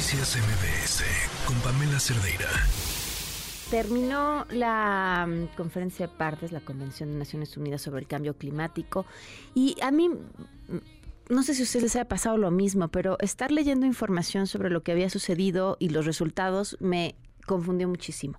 Noticias MBS con Pamela Cerdeira. Terminó la mm, conferencia de partes, la Convención de Naciones Unidas sobre el Cambio Climático, y a mí, mm, no sé si a ustedes les haya pasado lo mismo, pero estar leyendo información sobre lo que había sucedido y los resultados me confundió muchísimo,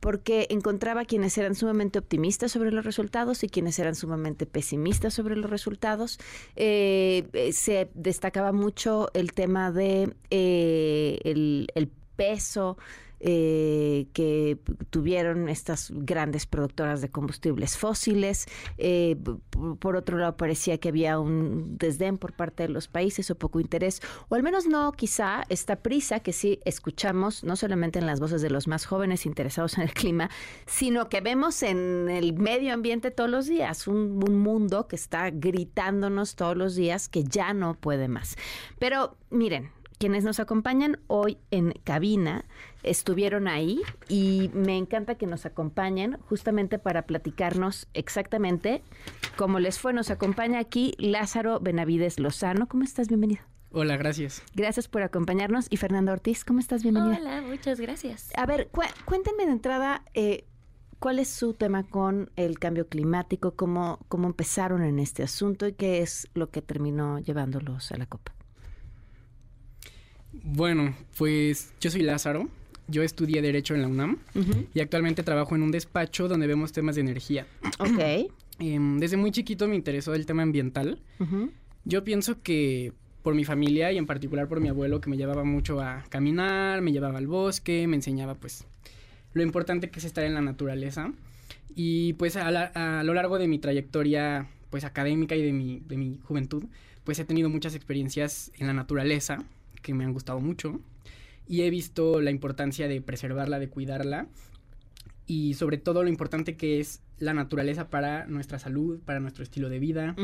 porque encontraba quienes eran sumamente optimistas sobre los resultados y quienes eran sumamente pesimistas sobre los resultados. Eh, eh, se destacaba mucho el tema de eh, el, el peso eh, que tuvieron estas grandes productoras de combustibles fósiles. Eh, por otro lado, parecía que había un desdén por parte de los países o poco interés, o al menos no quizá esta prisa que sí escuchamos, no solamente en las voces de los más jóvenes interesados en el clima, sino que vemos en el medio ambiente todos los días, un, un mundo que está gritándonos todos los días que ya no puede más. Pero miren, quienes nos acompañan hoy en cabina estuvieron ahí y me encanta que nos acompañen justamente para platicarnos exactamente cómo les fue. Nos acompaña aquí Lázaro Benavides Lozano. ¿Cómo estás? Bienvenido. Hola, gracias. Gracias por acompañarnos. Y Fernando Ortiz, ¿cómo estás? Bienvenida. Hola, muchas gracias. A ver, cuéntenme de entrada eh, cuál es su tema con el cambio climático, cómo, cómo empezaron en este asunto y qué es lo que terminó llevándolos a la copa. Bueno, pues yo soy Lázaro. Yo estudié Derecho en la UNAM y actualmente trabajo en un despacho donde vemos temas de energía. Ok. Em, desde muy chiquito me interesó el tema ambiental. Yo pienso que por mi familia y en particular por mi abuelo que me llevaba mucho a caminar, me llevaba al bosque, me enseñaba pues lo importante que es estar en la naturaleza. Y pues a, a lo largo de mi trayectoria pues académica y de mi, de mi juventud, pues he tenido muchas experiencias en la naturaleza que me han gustado mucho y he visto la importancia de preservarla, de cuidarla y sobre todo lo importante que es la naturaleza para nuestra salud, para nuestro estilo de vida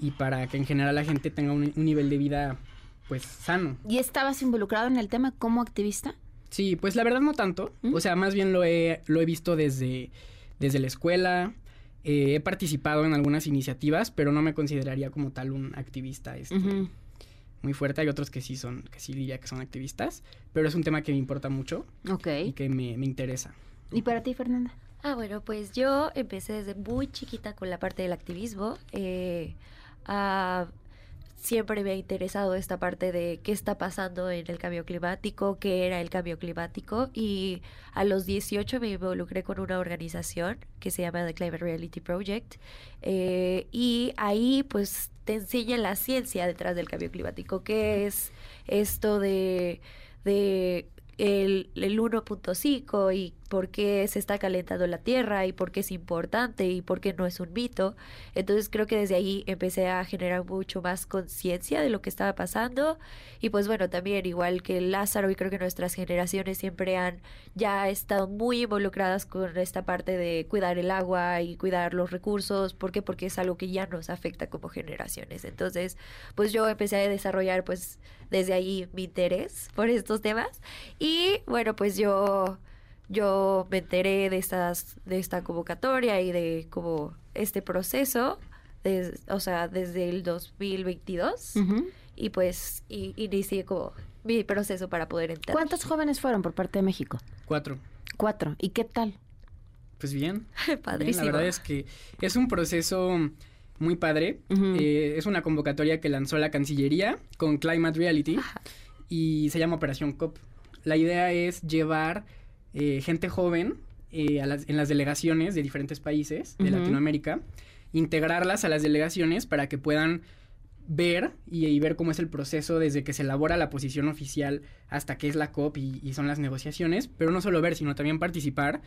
y para que en general la gente tenga un, nivel de vida pues sano. ¿Y estabas involucrado en el tema como activista? Sí, pues la verdad no tanto, o sea, más bien lo he, lo he visto desde, desde la escuela, eh, he participado en algunas iniciativas, pero no me consideraría como tal un activista. Este, muy fuerte. Hay otros que sí son, que sí diría que son activistas, pero es un tema que me importa mucho. Ok. Y que me, me interesa. ¿Y para ti, Fernanda? Ah, bueno, pues yo empecé desde muy chiquita con la parte del activismo. Eh, a siempre me ha interesado esta parte de qué está pasando en el cambio climático, qué era el cambio climático y a los 18 me involucré con una organización que se llama The Climate Reality Project eh, y ahí pues te enseña la ciencia detrás del cambio climático, qué es esto de, de el, el 1.5 y por qué se está calentando la Tierra y por qué es importante y por qué no es un mito. Entonces creo que desde ahí empecé a generar mucho más conciencia de lo que estaba pasando y pues bueno, también igual que Lázaro y creo que nuestras generaciones siempre han ya estado muy involucradas con esta parte de cuidar el agua y cuidar los recursos. ¿Por qué? Porque es algo que ya nos afecta como generaciones. Entonces, pues yo empecé a desarrollar pues desde ahí mi interés por estos temas. Y bueno, pues yo yo me enteré de estas de esta convocatoria y de como este proceso o sea desde el 2022 y pues inicié como mi proceso para poder entrar. ¿cuántos jóvenes fueron por parte de México? cuatro. Cuatro. ¿y qué tal? pues bien. Padrísimo. La verdad es que es un proceso muy padre. Eh, es una convocatoria que lanzó la Cancillería con Climate Reality y se llama Operación COP. La idea es llevar eh, gente joven eh, en las delegaciones de diferentes países de Latinoamérica, integrarlas a las delegaciones para que puedan ver y, ver cómo es el proceso desde que se elabora la posición oficial hasta que es la COP y, son las negociaciones, pero no solo ver, sino también participar,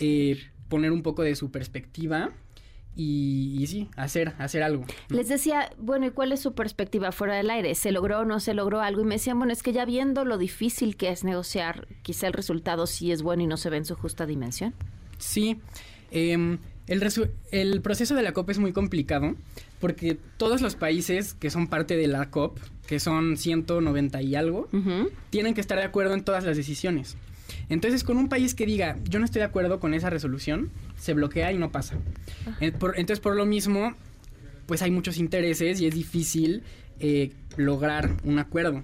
eh, poner un poco de su perspectiva y, sí, hacer, hacer algo. Les decía, bueno, ¿y cuál es su perspectiva fuera del aire? ¿Se logró o no se logró algo? Y me decían, bueno, es que ya viendo lo difícil que es negociar, quizá el resultado sí es bueno y no se ve en su justa dimensión. Sí, em, el, el proceso de la COP es muy complicado porque todos los países que son parte de la COP, que son 190 y algo, tienen que estar de acuerdo en todas las decisiones. Entonces, con un país que diga, yo no estoy de acuerdo con esa resolución, se bloquea y no pasa. Eh, entonces, por lo mismo, pues hay muchos intereses y es difícil eh, lograr un acuerdo.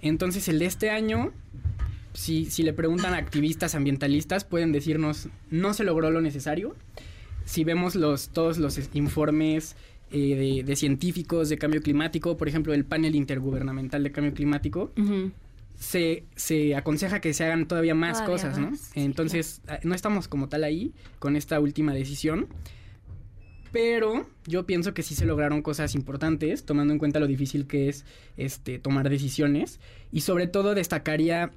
Entonces el de este año, si, si le preguntan a activistas ambientalistas, pueden decirnos, no se logró lo necesario. Si vemos los, todos los informes eh, de, científicos de cambio climático, por ejemplo, el panel intergubernamental de cambio climático, se, se, aconseja que se hagan todavía más cosas, ¿no? Entonces, ah, no estamos como tal ahí con esta última decisión. Pero yo pienso que sí se lograron cosas importantes, tomando en cuenta lo difícil que es este, tomar decisiones. Y sobre todo destacaría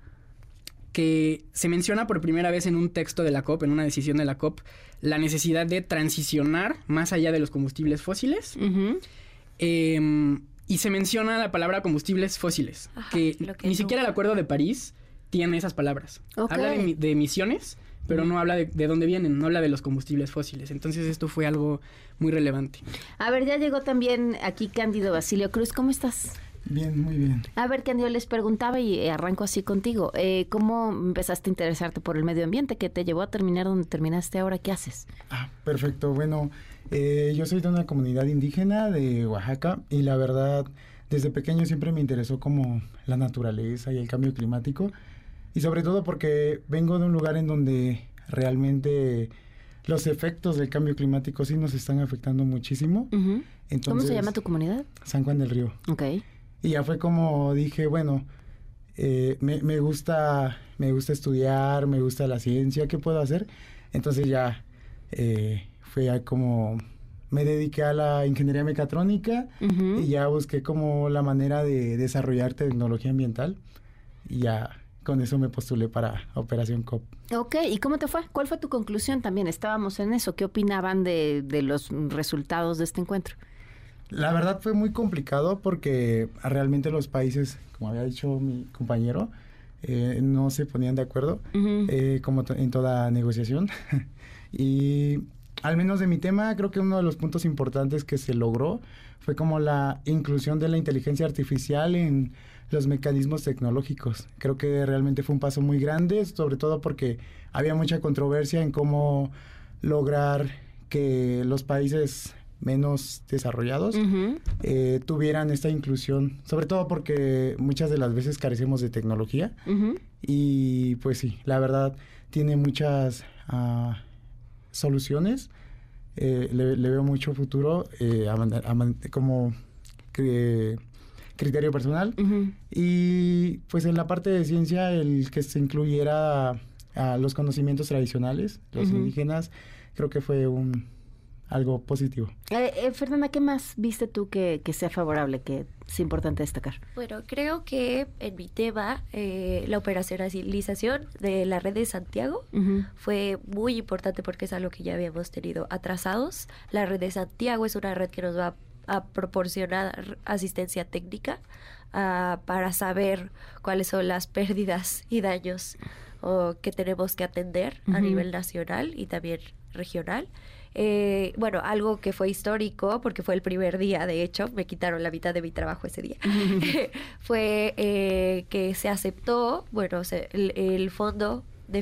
que se menciona por primera vez en un texto de la COP, en una decisión de la COP, la necesidad de transicionar más allá de los combustibles fósiles. Y se menciona la palabra combustibles fósiles, que, ni siquiera el Acuerdo de París tiene esas palabras. Habla de, emisiones, pero no habla de, de, dónde vienen, no habla de los combustibles fósiles. Entonces esto fue algo muy relevante. A ver, ya llegó también aquí Cándido Basilio Cruz. ¿Cómo estás? Bien, muy bien. A ver, Cándido, les preguntaba y arranco así contigo. Eh, ¿Cómo empezaste a interesarte por el medio ambiente? ¿Qué te llevó a terminar donde terminaste ahora? ¿Qué haces? Ah, perfecto. Bueno, eh, yo soy de una comunidad indígena de Oaxaca y la verdad, desde pequeño siempre me interesó como la naturaleza y el cambio climático. Y sobre todo porque vengo de un lugar en donde realmente los efectos del cambio climático sí nos están afectando muchísimo. ¿Cómo se llama tu comunidad? San Juan del Río. Ok. Y ya fue como dije, bueno, eh, me, me, gusta, me gusta estudiar, me gusta la ciencia, ¿qué puedo hacer? Entonces ya eh, fue como me dediqué a la ingeniería mecatrónica y ya busqué como la manera de desarrollar tecnología ambiental y ya con eso me postulé para Operación COP. Ok, ¿y cómo te fue? ¿Cuál fue tu conclusión también? Estábamos en eso. ¿Qué opinaban de, de los resultados de este encuentro? La verdad fue muy complicado porque realmente los países, como había dicho mi compañero, eh, no se ponían de acuerdo, eh, como en toda negociación. y al menos de mi tema, creo que uno de los puntos importantes que se logró fue como la inclusión de la inteligencia artificial en los mecanismos tecnológicos. Creo que realmente fue un paso muy grande, sobre todo porque había mucha controversia en cómo lograr que los países menos desarrollados eh, tuvieran esta inclusión, sobre todo porque muchas de las veces carecemos de tecnología. Y pues sí, la verdad tiene muchas uh, soluciones, eh, le, veo mucho futuro eh, como criterio personal. Y pues en la parte de ciencia el que se incluyera a los conocimientos tradicionales, los indígenas, creo que fue un algo positivo. Eh, eh, Fernanda, ¿qué más viste tú que, sea favorable, que es importante destacar? Bueno, creo que en mi tema, eh, la operacionalización de la red de Santiago fue muy importante porque es algo que ya habíamos tenido atrasados. La red de Santiago es una red que nos va a proporcionar asistencia técnica ah, para saber cuáles son las pérdidas y daños que tenemos que atender a nivel nacional y también regional. Eh, bueno, algo que fue histórico, porque fue el primer día, de hecho, me quitaron la mitad de mi trabajo ese día, fue eh, que se aceptó, bueno, el, fondo de,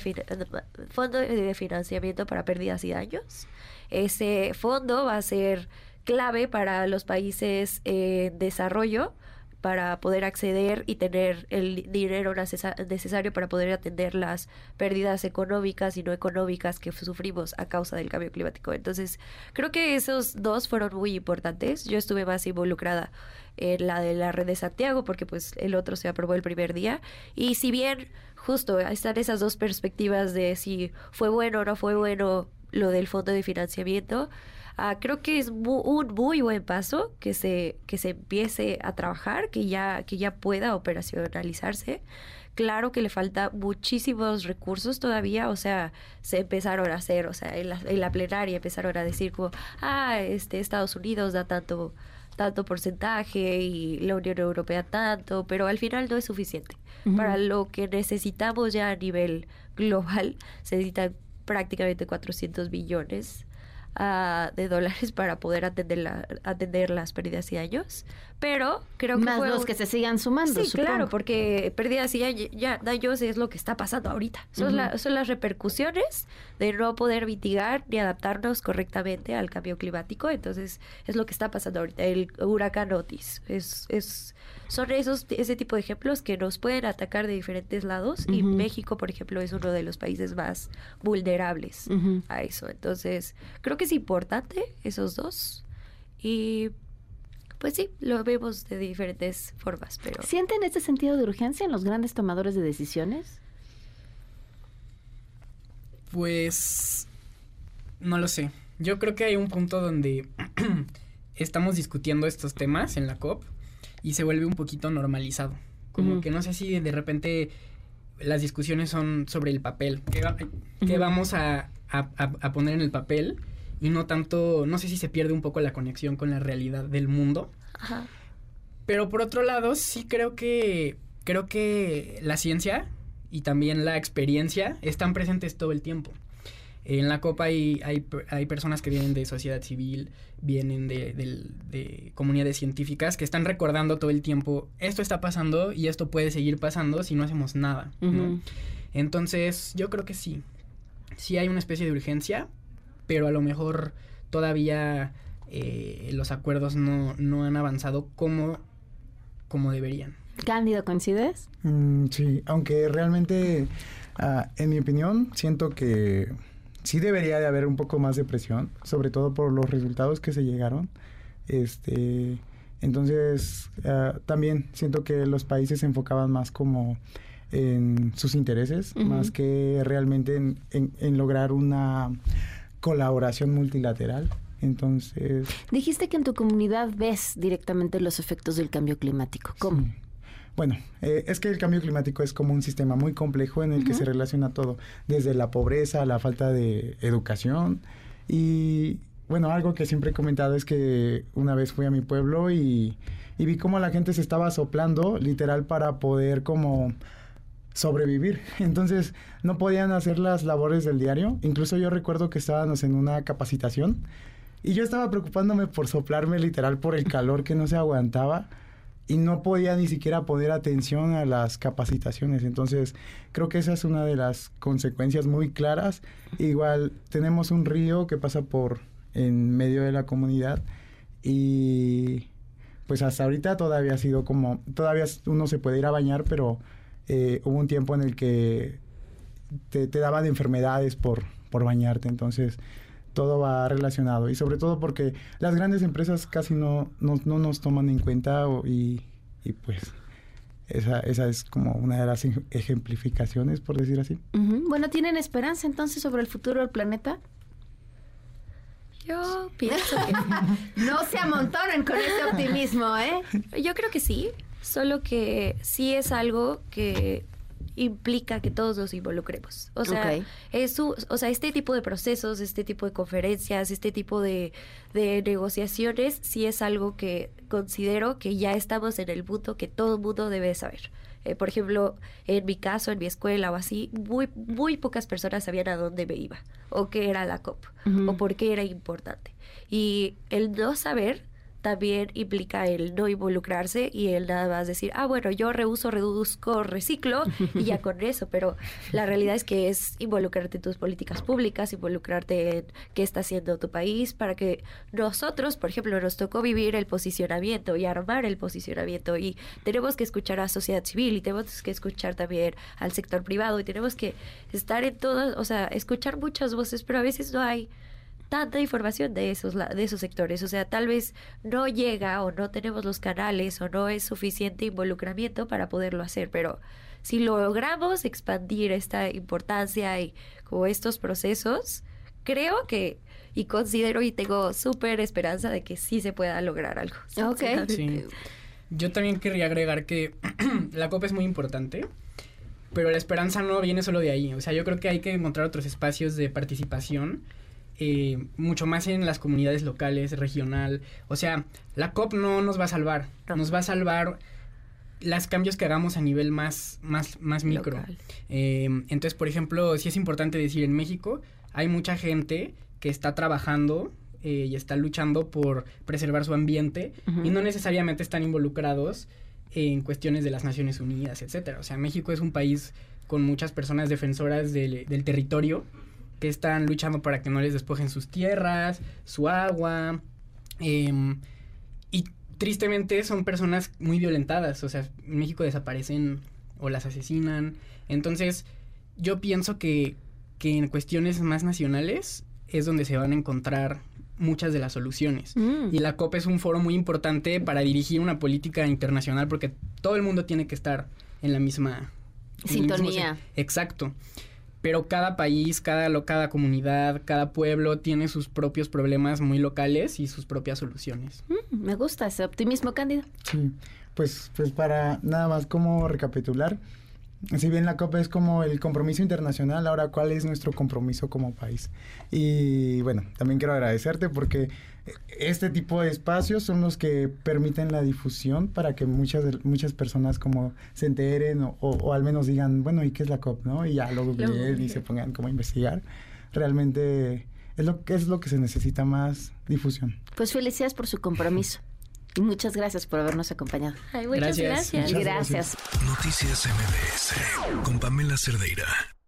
fondo de financiamiento para pérdidas y daños. Ese fondo va a ser clave para los países en desarrollo para poder acceder y tener el dinero necesario para poder atender las pérdidas económicas y no económicas que sufrimos a causa del cambio climático. Entonces, creo que esos dos fueron muy importantes. Yo estuve más involucrada en la de la red de Santiago porque pues el otro se aprobó el primer día y si bien justo están esas dos perspectivas de si fue bueno o no fue bueno lo del fondo de financiamiento, Ah, creo que es un muy buen paso que se, que se empiece a trabajar, que ya, que ya pueda operacionalizarse. Claro que le falta muchísimos recursos todavía, o sea, se empezaron a hacer, o sea, en la, en la plenaria empezaron a decir como, ah, este, Estados Unidos da tanto, tanto porcentaje y la Unión Europea tanto, pero al final no es suficiente. Para lo que necesitamos ya a nivel global, se necesitan prácticamente 400 billones ah, de dólares para poder atender, la, atender las pérdidas y daños. Pero creo que Más fue los un- que se sigan sumando, Sí, supongo. claro, porque pérdidas y ya, daños es lo que está pasando ahorita. Son, la- son las repercusiones de no poder mitigar ni adaptarnos correctamente al cambio climático. Entonces, es lo que está pasando ahorita. El huracán Otis es, es, son esos, ese tipo de ejemplos que nos pueden atacar de diferentes lados. Y Ujú. México, por ejemplo, es uno de los países más vulnerables Ujú. a eso. Entonces, creo que es importante esos dos. Y pues sí, lo vemos de diferentes formas, pero... ¿Sienten este sentido de urgencia en los grandes tomadores de decisiones? Pues no lo sé. Yo creo que hay un punto donde estamos discutiendo estos temas en la COP y se vuelve un poquito normalizado. Como que no sé si de repente las discusiones son sobre el papel. ¿Qué, va- qué Ujú. vamos a, a- a- a poner en el papel? Y no tanto, no sé si se pierde un poco la conexión con la realidad del mundo. Ajá. Pero por otro lado, sí creo que creo que la ciencia y también la experiencia están presentes todo el tiempo. En la copa hay, hay, hay personas que vienen de sociedad civil, vienen de, del- de comunidades científicas que están recordando todo el tiempo, esto está pasando y esto puede seguir pasando si no hacemos nada. ¿no? Ujú. Entonces, yo creo que sí. Sí hay una especie de urgencia, pero a lo mejor todavía eh, los acuerdos no, no han avanzado como, como deberían. Cándido, ¿coincides? Mm, sí, aunque realmente, ah, en mi opinión, siento que sí debería de haber un poco más de presión, sobre todo por los resultados que se llegaron. Este, entonces, ah, también siento que los países se enfocaban más como en sus intereses, más que realmente en, en- en lograr una colaboración multilateral. Entonces, Dijiste que en tu comunidad ves directamente los efectos del cambio climático. ¿Cómo? Sí. Bueno, eh, es que el cambio climático es como un sistema muy complejo en el que se relaciona todo, desde la pobreza, la falta de educación y bueno, algo que siempre he comentado es que una vez fui a mi pueblo y, y vi cómo la gente se estaba soplando literal para poder como sobrevivir. Entonces no podían hacer las labores del diario. Incluso yo recuerdo que estábamos en una capacitación y yo estaba preocupándome por soplarme literal por el calor que no se aguantaba y no podía ni siquiera poner atención a las capacitaciones. Entonces, creo que esa es una de las consecuencias muy claras. Igual tenemos un río que pasa por en medio de la comunidad y pues hasta ahorita todavía ha sido como, todavía uno se puede ir a bañar, pero eh, hubo un tiempo en el que te, te daban enfermedades por, por bañarte. Entonces, todo va relacionado y sobre todo porque las grandes empresas casi no, no, no nos toman en cuenta o- y, y pues esa, esa es como una de las ej- ejemplificaciones, por decir así. Bueno, ¿tienen esperanza entonces sobre el futuro del planeta? Yo pienso que No se amontonen con ese optimismo, ¿eh? Yo creo que sí, solo que sí es algo que implica que todos nos involucremos. O sea, es su- o sea, este tipo de procesos, este tipo de conferencias, este tipo de, de negociaciones, sí es algo que considero que ya estamos en el punto que todo el mundo debe saber. Eh, por ejemplo, en mi caso, en mi escuela o así, muy, muy pocas personas sabían a dónde me iba, o qué era la COP, o por qué era importante. Y el no saber también implica el no involucrarse y el nada más decir, ah, bueno, yo reuso, reduzco, reciclo y ya con eso, pero la realidad es que es involucrarte en tus políticas públicas, involucrarte en qué está haciendo tu país para que nosotros, por ejemplo, nos tocó vivir el posicionamiento y armar el posicionamiento y tenemos que escuchar a sociedad civil y tenemos que escuchar también al sector privado y tenemos que estar en todas, o sea, escuchar muchas voces, pero a veces no hay tanta información de esos la- de esos sectores, o sea, tal vez no llega o no tenemos los canales o no es suficiente involucramiento para poderlo hacer, pero si logramos expandir esta importancia y como estos procesos, creo que y considero y tengo súper esperanza de que sí se pueda lograr algo. Ok. Sí. Yo también querría agregar que la COP es muy importante, pero la esperanza no viene solo de ahí. O sea, yo creo que hay que encontrar otros espacios de participación, eh, mucho más en las comunidades locales, regional. O sea, la COP no nos va a salvar, No. nos va a salvar los cambios que hagamos a nivel más, más, más micro. Eh, entonces, por ejemplo, sí es importante decir, en México hay mucha gente que está trabajando eh, y está luchando por preservar su ambiente y no necesariamente están involucrados en cuestiones de las Naciones Unidas, etcétera. O sea, México es un país con muchas personas defensoras del, territorio que están luchando para que no les despojen sus tierras, su agua. Em, y tristemente son personas muy violentadas. O sea, en México desaparecen o las asesinan. Entonces, yo pienso que, que en cuestiones más nacionales es donde se van a encontrar muchas de las soluciones. Mm. Y la COP es un foro muy importante para dirigir una política internacional porque todo el mundo tiene que estar en la misma sintonía. exacto. Pero cada país, cada, cada comunidad, cada pueblo tiene sus propios problemas muy locales y sus propias soluciones. Mm, me gusta ese optimismo, Cándido. Sí, pues, pues para nada más como recapitular, si bien la COP es como el compromiso internacional, ahora cuál es nuestro compromiso como país. Y bueno, también quiero agradecerte porque este tipo de espacios son los que permiten la difusión para que muchas muchas personas como se enteren o, al menos digan, bueno, ¿y qué es la COP? ¿no? Y ya lo googleen y se pongan como a investigar. Realmente es lo, es lo que se necesita más difusión. Pues felicidades por su compromiso. Y muchas gracias por habernos acompañado. muchas gracias. gracias. Noticias MBS con Pamela Cerdeira.